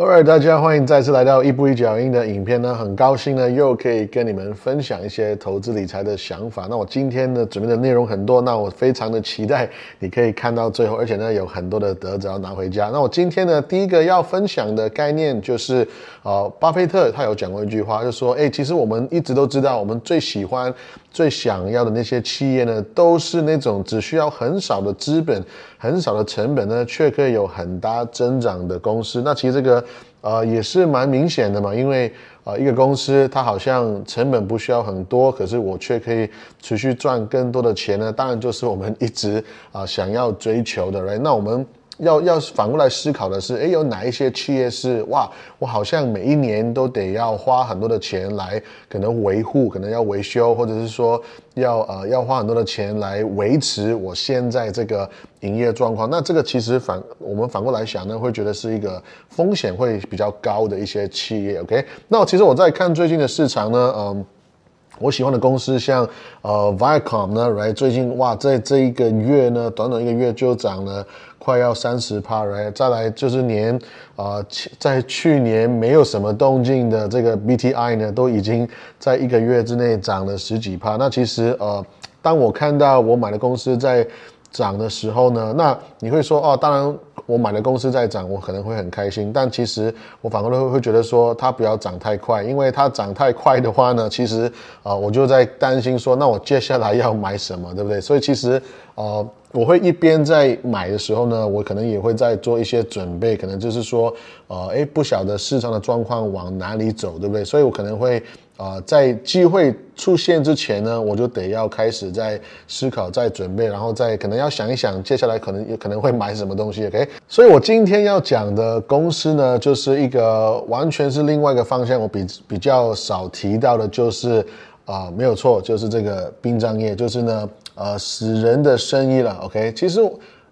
好大家欢迎再次来到一步一脚印的影片呢，很高兴呢又可以跟你们分享一些投资理财的想法。那我今天呢准备的内容很多，那我非常的期待你可以看到最后，而且呢有很多的得着要拿回家。那我今天呢第一个要分享的概念就是，呃，巴菲特他有讲过一句话，就说，哎，其实我们一直都知道，我们最喜欢、最想要的那些企业呢，都是那种只需要很少的资本、很少的成本呢，却可以有很大增长的公司。那其实这个。呃，也是蛮明显的嘛，因为呃，一个公司它好像成本不需要很多，可是我却可以持续赚更多的钱呢，当然就是我们一直啊想要追求的来那我们。要要反过来思考的是，诶，有哪一些企业是哇，我好像每一年都得要花很多的钱来可能维护，可能要维修，或者是说要呃要花很多的钱来维持我现在这个营业状况。那这个其实反我们反过来想呢，会觉得是一个风险会比较高的一些企业。OK，那其实我在看最近的市场呢，嗯。我喜欢的公司像呃 Viacom 呢，right？最近哇，在这一个月呢，短短一个月就涨了快要三十趴，right？再来就是年啊，在去年没有什么动静的这个 BTI 呢，都已经在一个月之内涨了十几趴。那其实呃，当我看到我买的公司在涨的时候呢，那你会说哦，当然。我买的公司在涨，我可能会很开心，但其实我反过来会会觉得说它不要涨太快，因为它涨太快的话呢，其实啊我就在担心说，那我接下来要买什么，对不对？所以其实呃我会一边在买的时候呢，我可能也会在做一些准备，可能就是说呃诶不晓得市场的状况往哪里走，对不对？所以我可能会。啊，在机会出现之前呢，我就得要开始在思考、在准备，然后再可能要想一想，接下来可能有可能会买什么东西。OK，所以我今天要讲的公司呢，就是一个完全是另外一个方向，我比比较少提到的，就是啊，没有错，就是这个殡葬业，就是呢，呃，死人的生意了。OK，其实。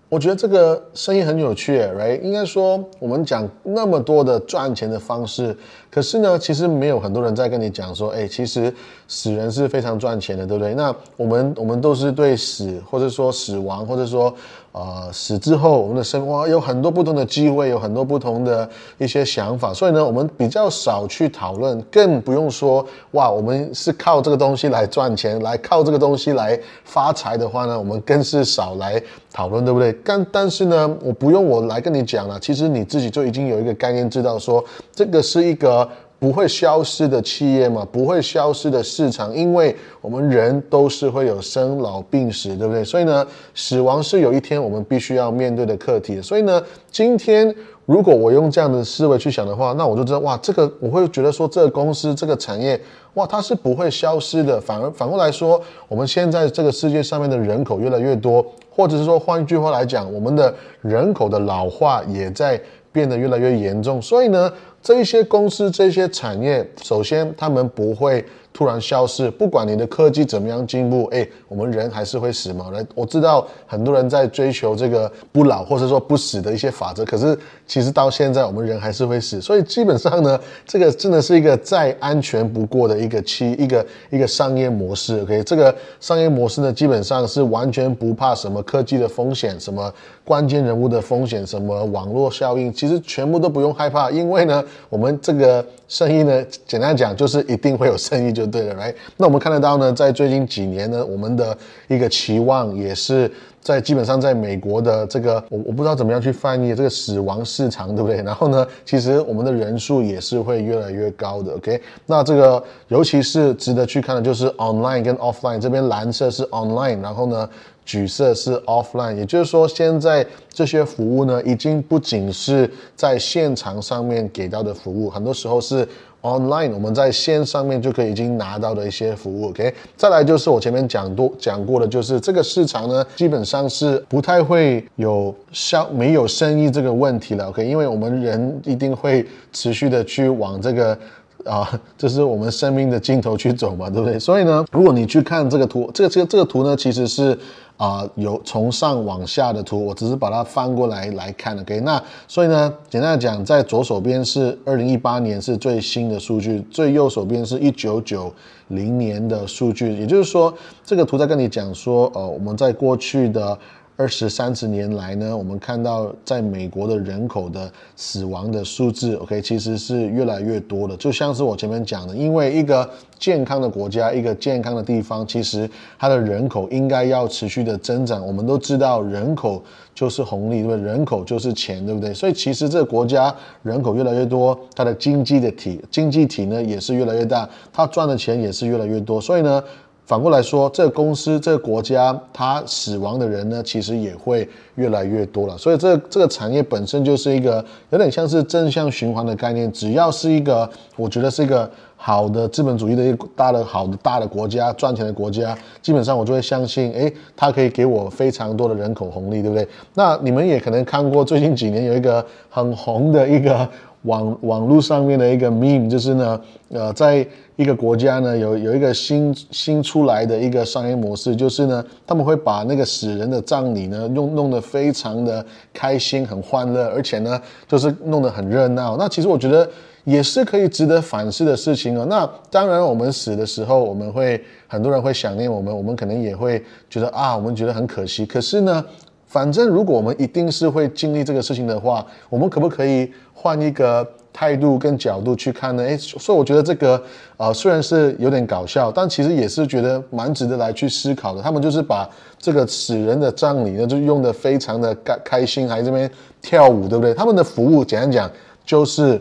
我觉得这个生意很有趣哎应该说，我们讲那么多的赚钱的方式，可是呢，其实没有很多人在跟你讲说，哎，其实死人是非常赚钱的，对不对？那我们我们都是对死，或者说死亡，或者说。呃，死之后我们的生活有很多不同的机会，有很多不同的一些想法，所以呢，我们比较少去讨论，更不用说哇，我们是靠这个东西来赚钱，来靠这个东西来发财的话呢，我们更是少来讨论，对不对？但但是呢，我不用我来跟你讲了，其实你自己就已经有一个概念，知道说这个是一个。不会消失的企业嘛，不会消失的市场，因为我们人都是会有生老病死，对不对？所以呢，死亡是有一天我们必须要面对的课题。所以呢，今天如果我用这样的思维去想的话，那我就知道，哇，这个我会觉得说，这个公司、这个产业，哇，它是不会消失的。反而反过来说，我们现在这个世界上面的人口越来越多，或者是说，换一句话来讲，我们的人口的老化也在变得越来越严重。所以呢。这些公司、这些产业，首先他们不会。突然消失，不管你的科技怎么样进步，哎，我们人还是会死嘛？来，我知道很多人在追求这个不老或者说不死的一些法则，可是其实到现在我们人还是会死，所以基本上呢，这个真的是一个再安全不过的一个期一个一个商业模式。OK，这个商业模式呢，基本上是完全不怕什么科技的风险，什么关键人物的风险，什么网络效应，其实全部都不用害怕，因为呢，我们这个生意呢，简单讲就是一定会有生意就。对的来那我们看得到呢，在最近几年呢，我们的一个期望也是在基本上在美国的这个，我我不知道怎么样去翻译这个死亡市场，对不对？然后呢，其实我们的人数也是会越来越高的，OK？那这个尤其是值得去看的就是 online 跟 offline，这边蓝色是 online，然后呢，橘色是 offline，也就是说现在这些服务呢，已经不仅是在现场上面给到的服务，很多时候是。Online，我们在线上面就可以已经拿到的一些服务，OK。再来就是我前面讲多讲过的，就是这个市场呢，基本上是不太会有消没有生意这个问题了，OK。因为我们人一定会持续的去往这个啊，这是我们生命的尽头去走嘛，对不对？所以呢，如果你去看这个图，这个这个这个图呢，其实是。啊，有从上往下的图，我只是把它翻过来来看的，OK。那所以呢，简单讲，在左手边是二零一八年是最新的数据，最右手边是一九九零年的数据。也就是说，这个图在跟你讲说，呃，我们在过去的二十三十年来呢，我们看到在美国的人口的死亡的数字，OK，其实是越来越多的。就像是我前面讲的，因为一个健康的国家，一个健康的地方，其实它的人口应该要持续的增长。我们都知道，人口就是红利，对不对？人口就是钱，对不对？所以其实这个国家人口越来越多，它的经济的体经济体呢也是越来越大，它赚的钱也是越来越多。所以呢。反过来说，这个公司、这个国家，它死亡的人呢，其实也会越来越多了。所以，这这个产业本身就是一个有点像是正向循环的概念。只要是一个，我觉得是一个好的资本主义的一个大的好的大的国家、赚钱的国家，基本上我就会相信，诶，它可以给我非常多的人口红利，对不对？那你们也可能看过最近几年有一个很红的一个。网网络上面的一个 meme 就是呢，呃，在一个国家呢，有有一个新新出来的一个商业模式，就是呢，他们会把那个死人的葬礼呢，弄弄得非常的开心、很欢乐，而且呢，就是弄得很热闹。那其实我觉得也是可以值得反思的事情哦。那当然，我们死的时候，我们会很多人会想念我们，我们可能也会觉得啊，我们觉得很可惜。可是呢？反正如果我们一定是会经历这个事情的话，我们可不可以换一个态度跟角度去看呢？诶，所以我觉得这个呃虽然是有点搞笑，但其实也是觉得蛮值得来去思考的。他们就是把这个死人的葬礼呢，就用的非常的开开心，还这边跳舞，对不对？他们的服务简单讲就是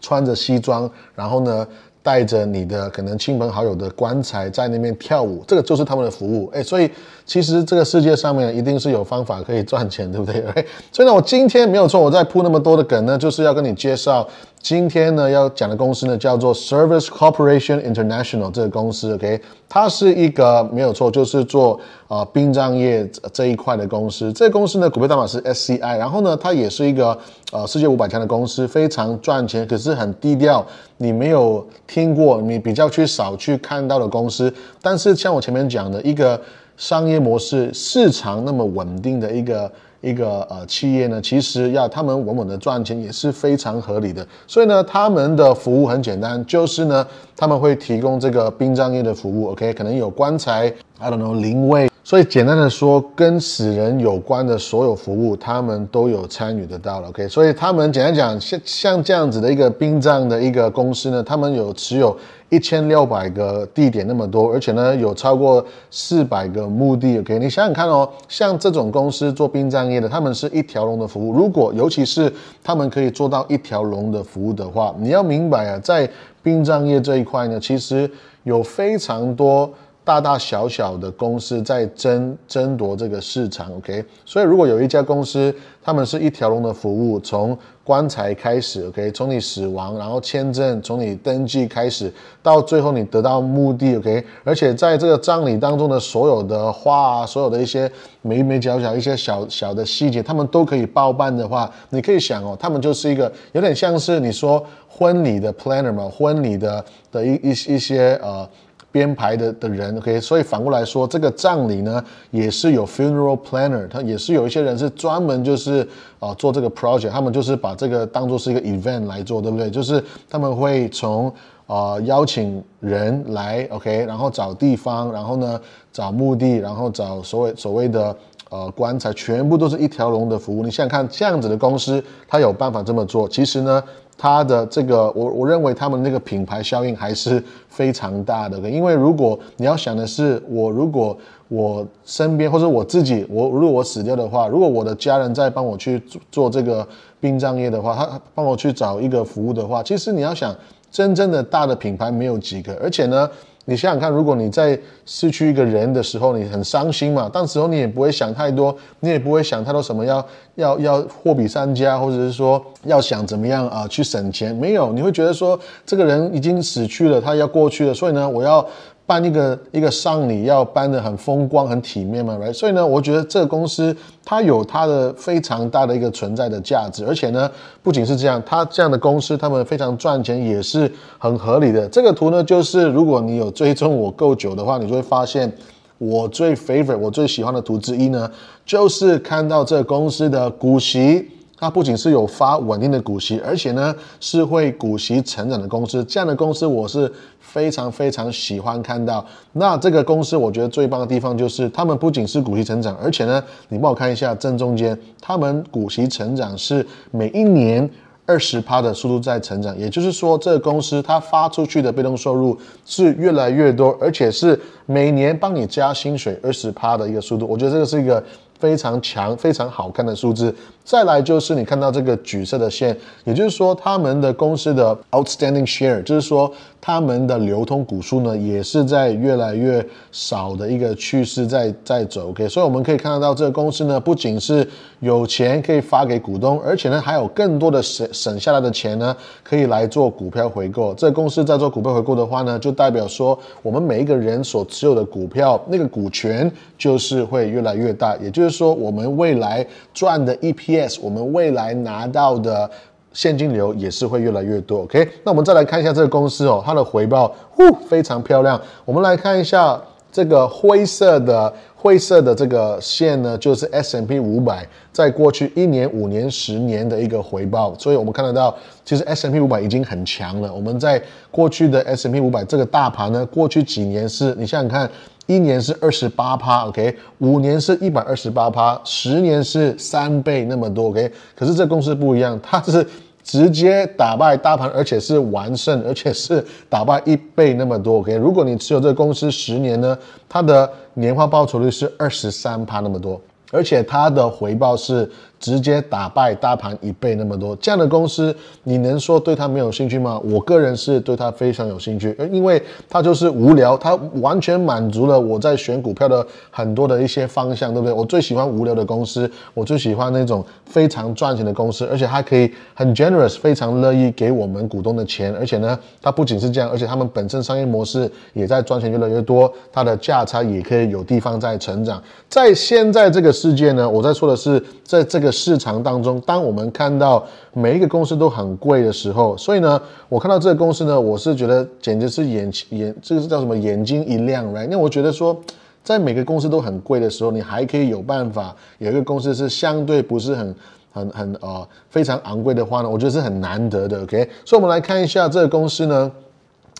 穿着西装，然后呢。带着你的可能亲朋好友的棺材在那边跳舞，这个就是他们的服务。哎，所以其实这个世界上面一定是有方法可以赚钱，对不对？所以呢，我今天没有错，我在铺那么多的梗呢，就是要跟你介绍。今天呢要讲的公司呢叫做 Service Corporation International 这个公司，OK，它是一个没有错，就是做啊殡葬业这一块的公司。这个公司呢股票代码是 SCI，然后呢它也是一个呃世界五百强的公司，非常赚钱，可是很低调，你没有听过，你比较去少去看到的公司。但是像我前面讲的一个商业模式，市场那么稳定的一个。一个呃企业呢，其实要他们稳稳的赚钱也是非常合理的。所以呢，他们的服务很简单，就是呢，他们会提供这个殡葬业的服务。OK，可能有棺材，I don't know，灵位。所以简单的说，跟死人有关的所有服务，他们都有参与得到了。OK，所以他们简单讲，像像这样子的一个殡葬的一个公司呢，他们有持有一千六百个地点那么多，而且呢有超过四百个墓地。OK，你想想看哦，像这种公司做殡葬业的，他们是一条龙的服务。如果尤其是他们可以做到一条龙的服务的话，你要明白啊，在殡葬业这一块呢，其实有非常多。大大小小的公司在争争夺这个市场，OK，所以如果有一家公司，他们是一条龙的服务，从棺材开始，OK，从你死亡，然后签证，从你登记开始，到最后你得到墓地，OK，而且在这个葬礼当中的所有的花啊，所有的一些眉眉角角一些小小的细节，他们都可以包办的话，你可以想哦，他们就是一个有点像是你说婚礼的 planner 嘛，婚礼的的一一一些呃。编排的的人，OK，所以反过来说，这个葬礼呢，也是有 funeral planner，他也是有一些人是专门就是啊做这个 project，他们就是把这个当做是一个 event 来做，对不对？就是他们会从啊邀请人来，OK，然后找地方，然后呢找墓地，然后找所谓所谓的呃棺材，全部都是一条龙的服务。你想想看，这样子的公司，他有办法这么做？其实呢。它的这个，我我认为他们那个品牌效应还是非常大的。因为如果你要想的是，我如果我身边或者我自己，我如果我死掉的话，如果我的家人在帮我去做这个殡葬业的话，他帮我去找一个服务的话，其实你要想，真正的大的品牌没有几个，而且呢。你想想看，如果你在失去一个人的时候，你很伤心嘛？但时候你也不会想太多，你也不会想太多什么要要要货比三家，或者是说要想怎么样啊去省钱？没有，你会觉得说这个人已经死去了，他要过去了，所以呢，我要。办一个一个丧礼要办得很风光很体面嘛来所以呢，我觉得这个公司它有它的非常大的一个存在的价值，而且呢，不仅是这样，它这样的公司他们非常赚钱也是很合理的。这个图呢，就是如果你有追踪我够久的话，你就会发现我最 favorite 我最喜欢的图之一呢，就是看到这个公司的股息它不仅是有发稳定的股息，而且呢是会股息成长的公司。这样的公司我是非常非常喜欢看到。那这个公司我觉得最棒的地方就是，他们不仅是股息成长，而且呢，你帮我看一下正中间，他们股息成长是每一年二十趴的速度在成长。也就是说，这个公司它发出去的被动收入是越来越多，而且是每年帮你加薪水二十趴的一个速度。我觉得这个是一个。非常强、非常好看的数字。再来就是你看到这个橘色的线，也就是说他们的公司的 outstanding share，就是说他们的流通股数呢，也是在越来越少的一个趋势在在走。OK，所以我们可以看得到这个公司呢，不仅是有钱可以发给股东，而且呢还有更多的省省下来的钱呢，可以来做股票回购。这个公司在做股票回购的话呢，就代表说我们每一个人所持有的股票那个股权就是会越来越大，也就是说我们未来赚的一批。Yes，我们未来拿到的现金流也是会越来越多。OK，那我们再来看一下这个公司哦，它的回报，呼，非常漂亮。我们来看一下这个灰色的灰色的这个线呢，就是 S M P 五百在过去一年、五年、十年的一个回报。所以我们看得到，其实 S M P 五百已经很强了。我们在过去的 S M P 五百这个大盘呢，过去几年是你想想看。一年是二十八趴，OK，五年是一百二十八趴，十年是三倍那么多，OK。可是这公司不一样，它是直接打败大盘，而且是完胜，而且是打败一倍那么多，OK。如果你持有这个公司十年呢，它的年化报酬率是二十三趴那么多，而且它的回报是。直接打败大盘一倍那么多，这样的公司，你能说对它没有兴趣吗？我个人是对它非常有兴趣，因为它就是无聊，它完全满足了我在选股票的很多的一些方向，对不对？我最喜欢无聊的公司，我最喜欢那种非常赚钱的公司，而且它可以很 generous，非常乐意给我们股东的钱，而且呢，它不仅是这样，而且他们本身商业模式也在赚钱越来越多，它的价差也可以有地方在成长。在现在这个世界呢，我在说的是在这个。市场当中，当我们看到每一个公司都很贵的时候，所以呢，我看到这个公司呢，我是觉得简直是眼眼，这个是叫什么？眼睛一亮，right？那我觉得说，在每个公司都很贵的时候，你还可以有办法有一个公司是相对不是很很很呃非常昂贵的话呢，我觉得是很难得的。OK，所以我们来看一下这个公司呢。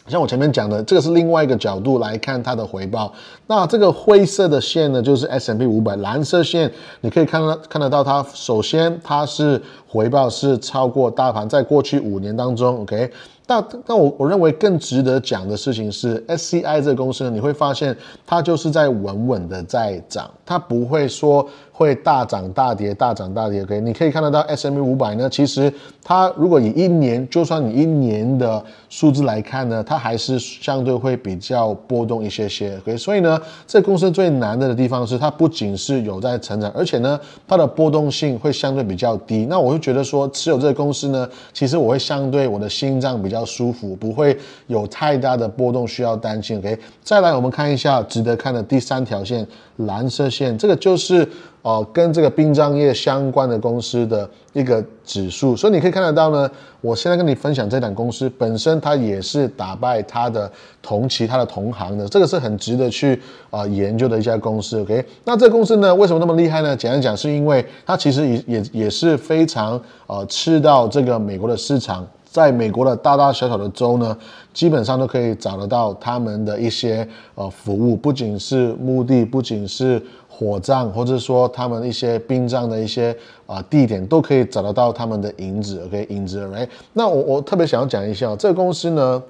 像我前面讲的，这个是另外一个角度来看它的回报。那这个灰色的线呢，就是 S M P 五百，蓝色线你可以看到看得到它，首先它是回报是超过大盘，在过去五年当中，OK。那那我我认为更值得讲的事情是 S C I 这个公司呢，你会发现它就是在稳稳的在涨，它不会说。会大涨大跌，大涨大跌。OK，你可以看得到 S M E 五百呢，其实它如果以一年，就算你一年的数字来看呢，它还是相对会比较波动一些些。OK，所以呢，这公司最难的的地方是它不仅是有在成长，而且呢，它的波动性会相对比较低。那我会觉得说，持有这个公司呢，其实我会相对我的心脏比较舒服，不会有太大的波动需要担心。OK，再来我们看一下值得看的第三条线，蓝色线，这个就是。哦，跟这个殡葬业相关的公司的一个指数，所以你可以看得到呢。我现在跟你分享这档公司本身，它也是打败它的同其他的同行的，这个是很值得去啊研究的一家公司。OK，那这公司呢，为什么那么厉害呢？简单讲，是因为它其实也也也是非常呃吃到这个美国的市场，在美国的大大小小的州呢，基本上都可以找得到他们的一些呃服务，不仅是墓地，不仅是。火葬，或者说他们一些殡葬的一些啊地点，都可以找得到他们的影子，OK，影子，right？那我我特别想要讲一下这个公司呢。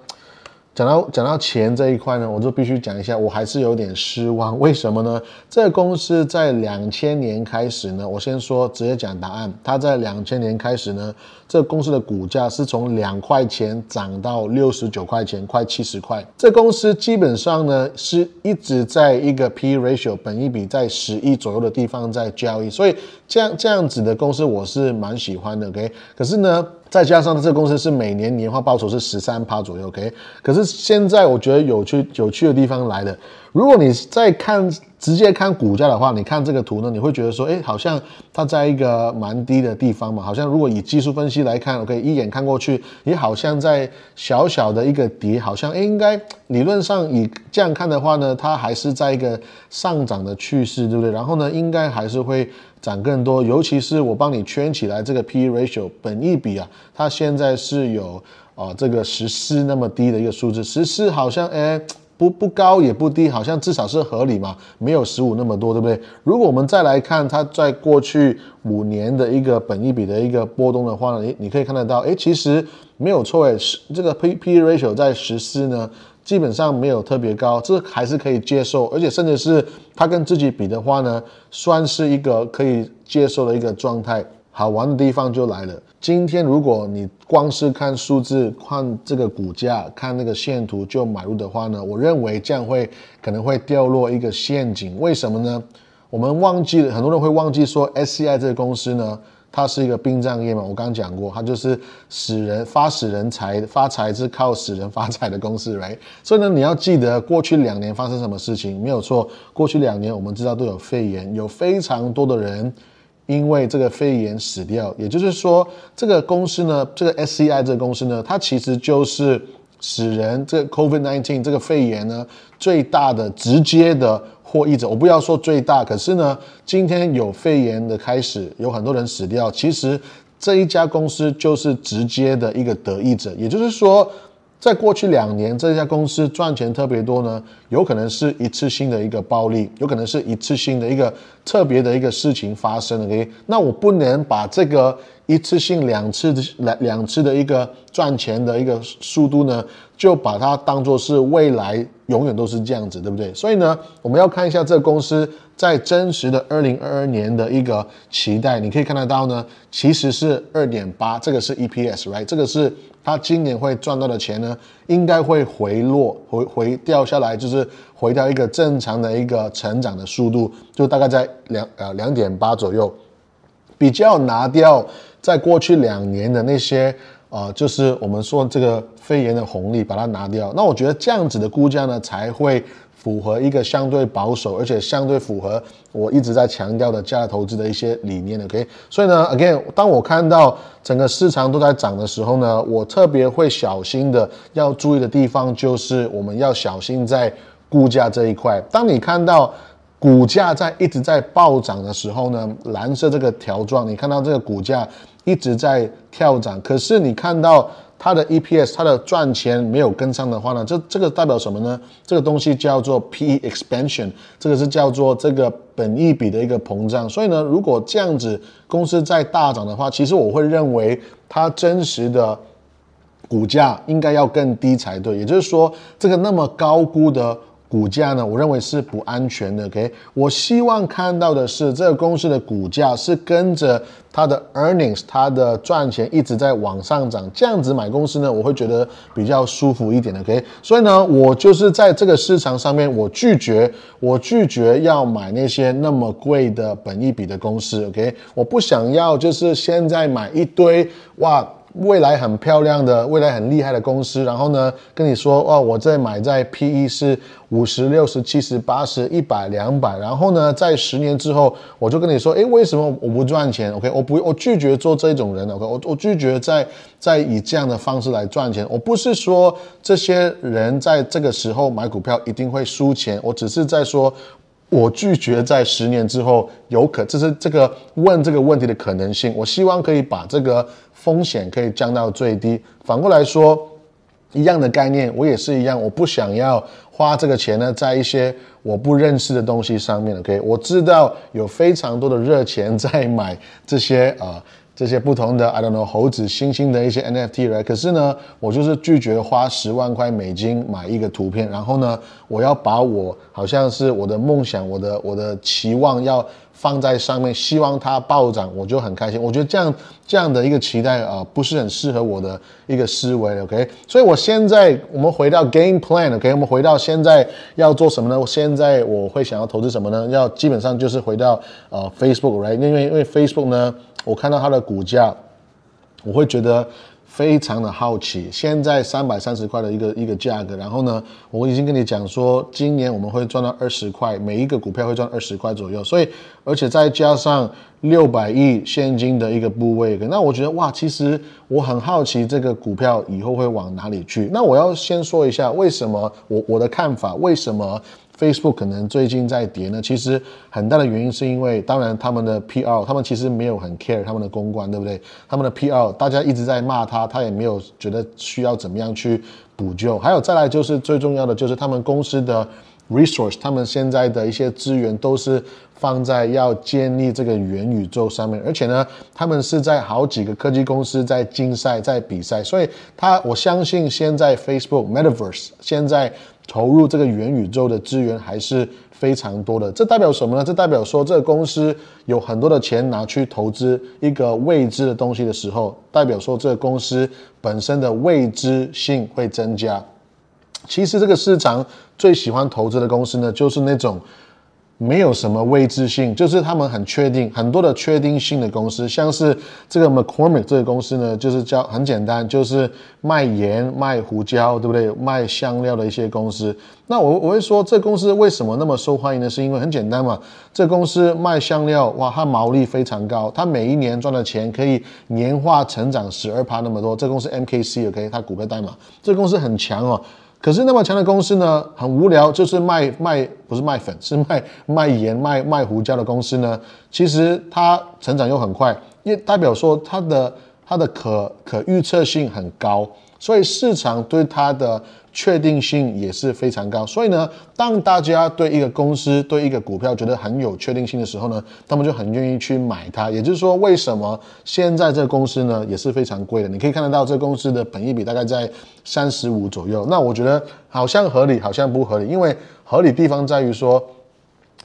讲到讲到钱这一块呢，我就必须讲一下，我还是有点失望。为什么呢？这个公司在两千年开始呢，我先说直接讲答案。它在两千年开始呢，这公司的股价是从两块钱涨到六十九块钱，快七十块。这公司基本上呢是一直在一个 P ratio 本一比在十一左右的地方在交易，所以这样这样子的公司我是蛮喜欢的。OK，可是呢。再加上这公司是每年年化报酬是十三趴左右，OK。可是现在我觉得有趣有趣的地方来了，如果你再看直接看股价的话，你看这个图呢，你会觉得说，哎，好像它在一个蛮低的地方嘛，好像如果以技术分析来看，OK，一眼看过去，也好像在小小的一个底，好像哎，应该理论上以这样看的话呢，它还是在一个上涨的趋势，对不对？然后呢，应该还是会。涨更多，尤其是我帮你圈起来这个 P/E ratio 本益比啊，它现在是有啊这个十四那么低的一个数字，十四好像哎。不不高也不低，好像至少是合理嘛，没有十五那么多，对不对？如果我们再来看它在过去五年的一个本益比的一个波动的话呢，你你可以看得到，哎，其实没有错，哎，是这个 P P ratio 在十四呢，基本上没有特别高，这还是可以接受，而且甚至是它跟自己比的话呢，算是一个可以接受的一个状态。好玩的地方就来了。今天如果你光是看数字、看这个股价、看那个线图就买入的话呢，我认为这样会可能会掉落一个陷阱。为什么呢？我们忘记了，很多人会忘记说，SCI 这个公司呢，它是一个殡葬业嘛。我刚刚讲过，它就是死人发死人财，发财是靠死人发财的公司，right？所以呢，你要记得过去两年发生什么事情，没有错。过去两年我们知道都有肺炎，有非常多的人。因为这个肺炎死掉，也就是说，这个公司呢，这个 SCI 这个公司呢，它其实就是使人这 COVID-19 这个肺炎呢最大的直接的获益者。我不要说最大，可是呢，今天有肺炎的开始，有很多人死掉，其实这一家公司就是直接的一个得益者。也就是说。在过去两年，这家公司赚钱特别多呢，有可能是一次性的一个暴利，有可能是一次性的一个特别的一个事情发生了。OK，那我不能把这个一次性两次的两两次的一个赚钱的一个速度呢，就把它当做是未来永远都是这样子，对不对？所以呢，我们要看一下这个公司在真实的二零二二年的一个期待，你可以看得到呢，其实是二点八，这个是 EPS，right？这个是。他今年会赚到的钱呢，应该会回落，回回掉下来，就是回到一个正常的一个成长的速度，就大概在两呃两点八左右，比较拿掉在过去两年的那些呃，就是我们说这个肺炎的红利，把它拿掉，那我觉得这样子的估价呢才会。符合一个相对保守，而且相对符合我一直在强调的价值投资的一些理念的，OK。所以呢，again，当我看到整个市场都在涨的时候呢，我特别会小心的要注意的地方就是我们要小心在估价这一块。当你看到股价在一直在暴涨的时候呢，蓝色这个条状，你看到这个股价一直在跳涨，可是你看到。它的 EPS，它的赚钱没有跟上的话呢，这这个代表什么呢？这个东西叫做 PE expansion，这个是叫做这个本益比的一个膨胀。所以呢，如果这样子公司在大涨的话，其实我会认为它真实的股价应该要更低才对。也就是说，这个那么高估的。股价呢，我认为是不安全的。OK，我希望看到的是这个公司的股价是跟着它的 earnings，它的赚钱一直在往上涨，这样子买公司呢，我会觉得比较舒服一点的。OK，所以呢，我就是在这个市场上面，我拒绝，我拒绝要买那些那么贵的本益比的公司。OK，我不想要就是现在买一堆哇。未来很漂亮的、未来很厉害的公司，然后呢，跟你说哦，我在买在 P E 是五十六十七十八十一百两百，然后呢，在十年之后，我就跟你说，诶，为什么我不赚钱？OK，我不，我拒绝做这种人。OK，我我拒绝在在以这样的方式来赚钱。我不是说这些人在这个时候买股票一定会输钱，我只是在说，我拒绝在十年之后有可，这是这个问这个问题的可能性。我希望可以把这个。风险可以降到最低。反过来说，一样的概念，我也是一样。我不想要花这个钱呢，在一些我不认识的东西上面。OK，我知道有非常多的热钱在买这些啊。这些不同的，I don't know，猴子、猩猩的一些 NFT 来，可是呢，我就是拒绝花十万块美金买一个图片，然后呢，我要把我好像是我的梦想、我的我的期望要放在上面，希望它暴涨，我就很开心。我觉得这样这样的一个期待啊，不是很适合我的一个思维。OK，所以我现在我们回到 game plan，OK，我们回到现在要做什么呢？现在我会想要投资什么呢？要基本上就是回到呃 Facebook，right？因为因为 Facebook 呢。我看到它的股价，我会觉得非常的好奇。现在三百三十块的一个一个价格，然后呢，我已经跟你讲说，今年我们会赚到二十块，每一个股票会赚二十块左右。所以，而且再加上六百亿现金的一个部位，那我觉得哇，其实我很好奇这个股票以后会往哪里去。那我要先说一下为什么我我的看法，为什么 Facebook 可能最近在跌呢？其实很大的原因是因为，当然他们的 PR，他们其实没有很 care 他们的公关，对不对？他们的 PR，大家一直在骂他，他也没有觉得需要怎么样去补救。还有再来就是最重要的，就是他们公司的 resource，他们现在的一些资源都是放在要建立这个元宇宙上面，而且呢，他们是在好几个科技公司在竞赛、在比赛，所以他我相信现在 Facebook Metaverse 现在。投入这个元宇宙的资源还是非常多的，这代表什么呢？这代表说这个公司有很多的钱拿去投资一个未知的东西的时候，代表说这个公司本身的未知性会增加。其实这个市场最喜欢投资的公司呢，就是那种。没有什么未知性，就是他们很确定很多的确定性的公司，像是这个 McCormick 这个公司呢，就是叫很简单，就是卖盐、卖胡椒，对不对？卖香料的一些公司。那我我会说，这公司为什么那么受欢迎呢？是因为很简单嘛，这公司卖香料，哇，它毛利非常高，它每一年赚的钱可以年化成长十二趴那么多。这公司 MKC，OK，它股票代码，这公司很强哦。可是那么强的公司呢，很无聊，就是卖卖不是卖粉，是卖卖盐、卖卖胡椒的公司呢。其实它成长又很快，也代表说它的它的可可预测性很高，所以市场对它的。确定性也是非常高，所以呢，当大家对一个公司、对一个股票觉得很有确定性的时候呢，他们就很愿意去买它。也就是说，为什么现在这个公司呢也是非常贵的？你可以看得到，这公司的本益比大概在三十五左右。那我觉得好像合理，好像不合理，因为合理地方在于说。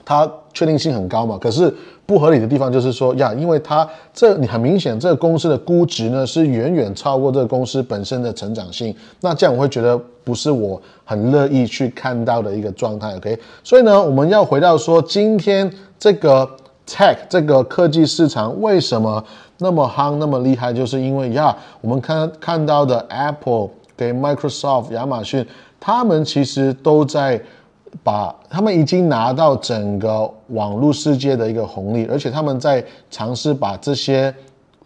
它确定性很高嘛？可是不合理的地方就是说呀，因为它这你很明显，这个公司的估值呢是远远超过这个公司本身的成长性。那这样我会觉得不是我很乐意去看到的一个状态。OK，所以呢，我们要回到说，今天这个 tech 这个科技市场为什么那么夯、那么厉害？就是因为呀，我们看看到的 Apple 给 Microsoft、亚马逊，他们其实都在。把他们已经拿到整个网络世界的一个红利，而且他们在尝试把这些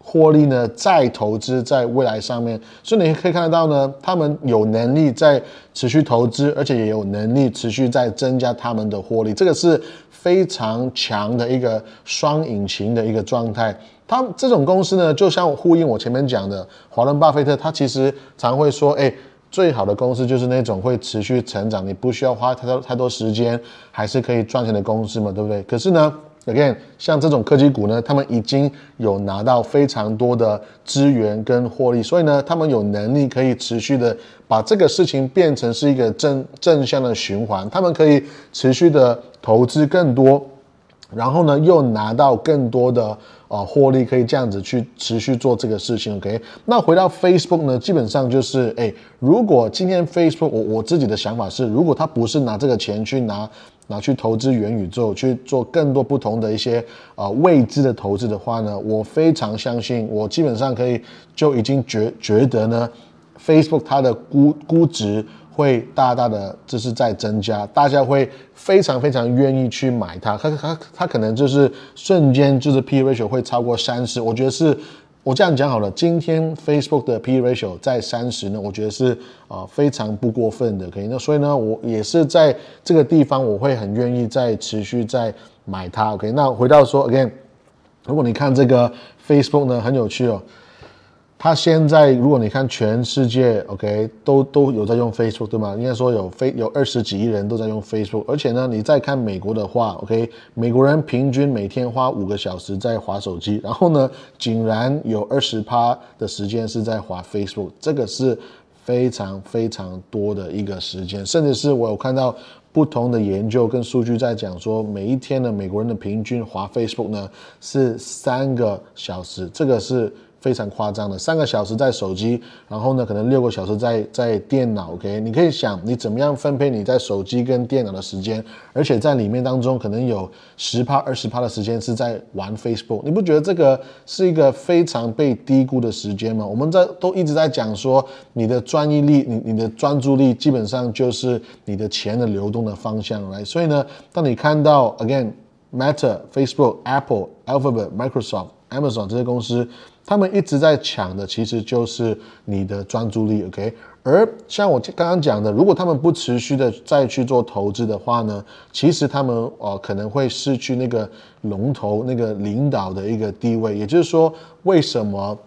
获利呢再投资在未来上面，所以你可以看得到呢，他们有能力在持续投资，而且也有能力持续在增加他们的获利，这个是非常强的一个双引擎的一个状态。他这种公司呢，就像呼应我前面讲的，华伦巴菲特他其实常会说，哎。最好的公司就是那种会持续成长，你不需要花太多太多时间，还是可以赚钱的公司嘛，对不对？可是呢，again，像这种科技股呢，他们已经有拿到非常多的资源跟获利，所以呢，他们有能力可以持续的把这个事情变成是一个正正向的循环，他们可以持续的投资更多，然后呢，又拿到更多的。啊，获利可以这样子去持续做这个事情，OK？那回到 Facebook 呢，基本上就是，哎，如果今天 Facebook，我我自己的想法是，如果他不是拿这个钱去拿拿去投资元宇宙，去做更多不同的一些啊未知的投资的话呢，我非常相信，我基本上可以就已经觉觉得呢，Facebook 它的估估值。会大大的就是在增加，大家会非常非常愿意去买它，它它它可能就是瞬间就是 P ratio 会超过三十，我觉得是，我这样讲好了，今天 Facebook 的 P ratio 在三十呢，我觉得是啊非常不过分的，可以，那所以呢，我也是在这个地方我会很愿意再持续再买它，OK，那回到说 again，如果你看这个 Facebook 呢，很有趣哦。他现在，如果你看全世界，OK，都都有在用 Facebook，对吗？应该说有非有二十几亿人都在用 Facebook，而且呢，你再看美国的话，OK，美国人平均每天花五个小时在划手机，然后呢，竟然有二十趴的时间是在划 Facebook，这个是非常非常多的一个时间，甚至是我有看到不同的研究跟数据在讲说，每一天的美国人的平均划 Facebook 呢是三个小时，这个是。非常夸张的，三个小时在手机，然后呢，可能六个小时在在电脑。OK，你可以想你怎么样分配你在手机跟电脑的时间，而且在里面当中可能有十趴、二十趴的时间是在玩 Facebook。你不觉得这个是一个非常被低估的时间吗？我们在都一直在讲说，你的专一力、你你的专注力，基本上就是你的钱的流动的方向来。所以呢，当你看到 Again Meta、Facebook、Apple、Alphabet、Microsoft。Amazon 这些公司，他们一直在抢的其实就是你的专注力，OK？而像我刚刚讲的，如果他们不持续的再去做投资的话呢，其实他们哦可能会失去那个龙头、那个领导的一个地位。也就是说，为什么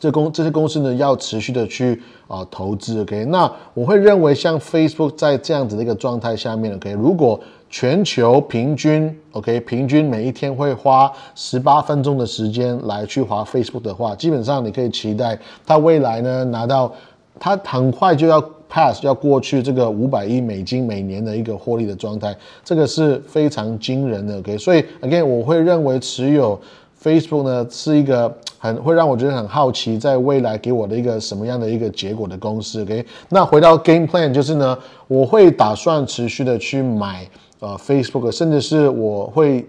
这公这些公司呢要持续的去啊投资？OK？那我会认为像 Facebook 在这样子的一个状态下面，OK？如果全球平均，OK？平均每一天会花十八分钟的时间来去滑 Facebook 的话，基本上你可以期待它未来呢拿到。它很快就要 pass，要过去这个五百亿美金每年的一个获利的状态，这个是非常惊人的。OK，所以 again，我会认为持有 Facebook 呢是一个很会让我觉得很好奇，在未来给我的一个什么样的一个结果的公司。OK，那回到 game plan，就是呢，我会打算持续的去买呃 Facebook，甚至是我会。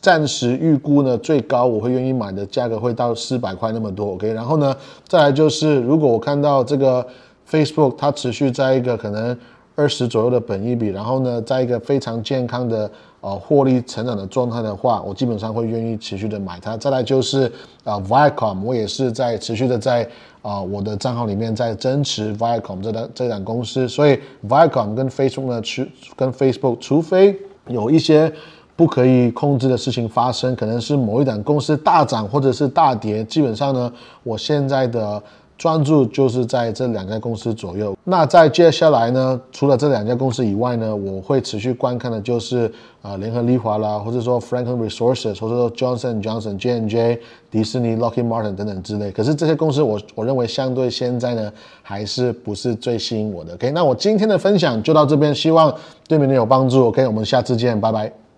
暂时预估呢，最高我会愿意买的价格会到四百块那么多，OK。然后呢，再来就是，如果我看到这个 Facebook 它持续在一个可能二十左右的本益比，然后呢，在一个非常健康的呃获利成长的状态的话，我基本上会愿意持续的买它。再来就是啊，Viacom，我也是在持续的在啊我的账号里面在增持 Viacom 这档这档公司，所以 Viacom 跟 Facebook 呢，除跟 Facebook，除非有一些。不可以控制的事情发生，可能是某一档公司大涨或者是大跌。基本上呢，我现在的专注就是在这两家公司左右。那在接下来呢，除了这两家公司以外呢，我会持续观看的就是啊，联合利华啦，或者说 Franklin Resources，或者说 Johnson Johnson JNJ、迪士尼、Lockheed Martin 等等之类。可是这些公司，我我认为相对现在呢，还是不是最吸引我的。OK，那我今天的分享就到这边，希望对你们有帮助。OK，我们下次见，拜拜。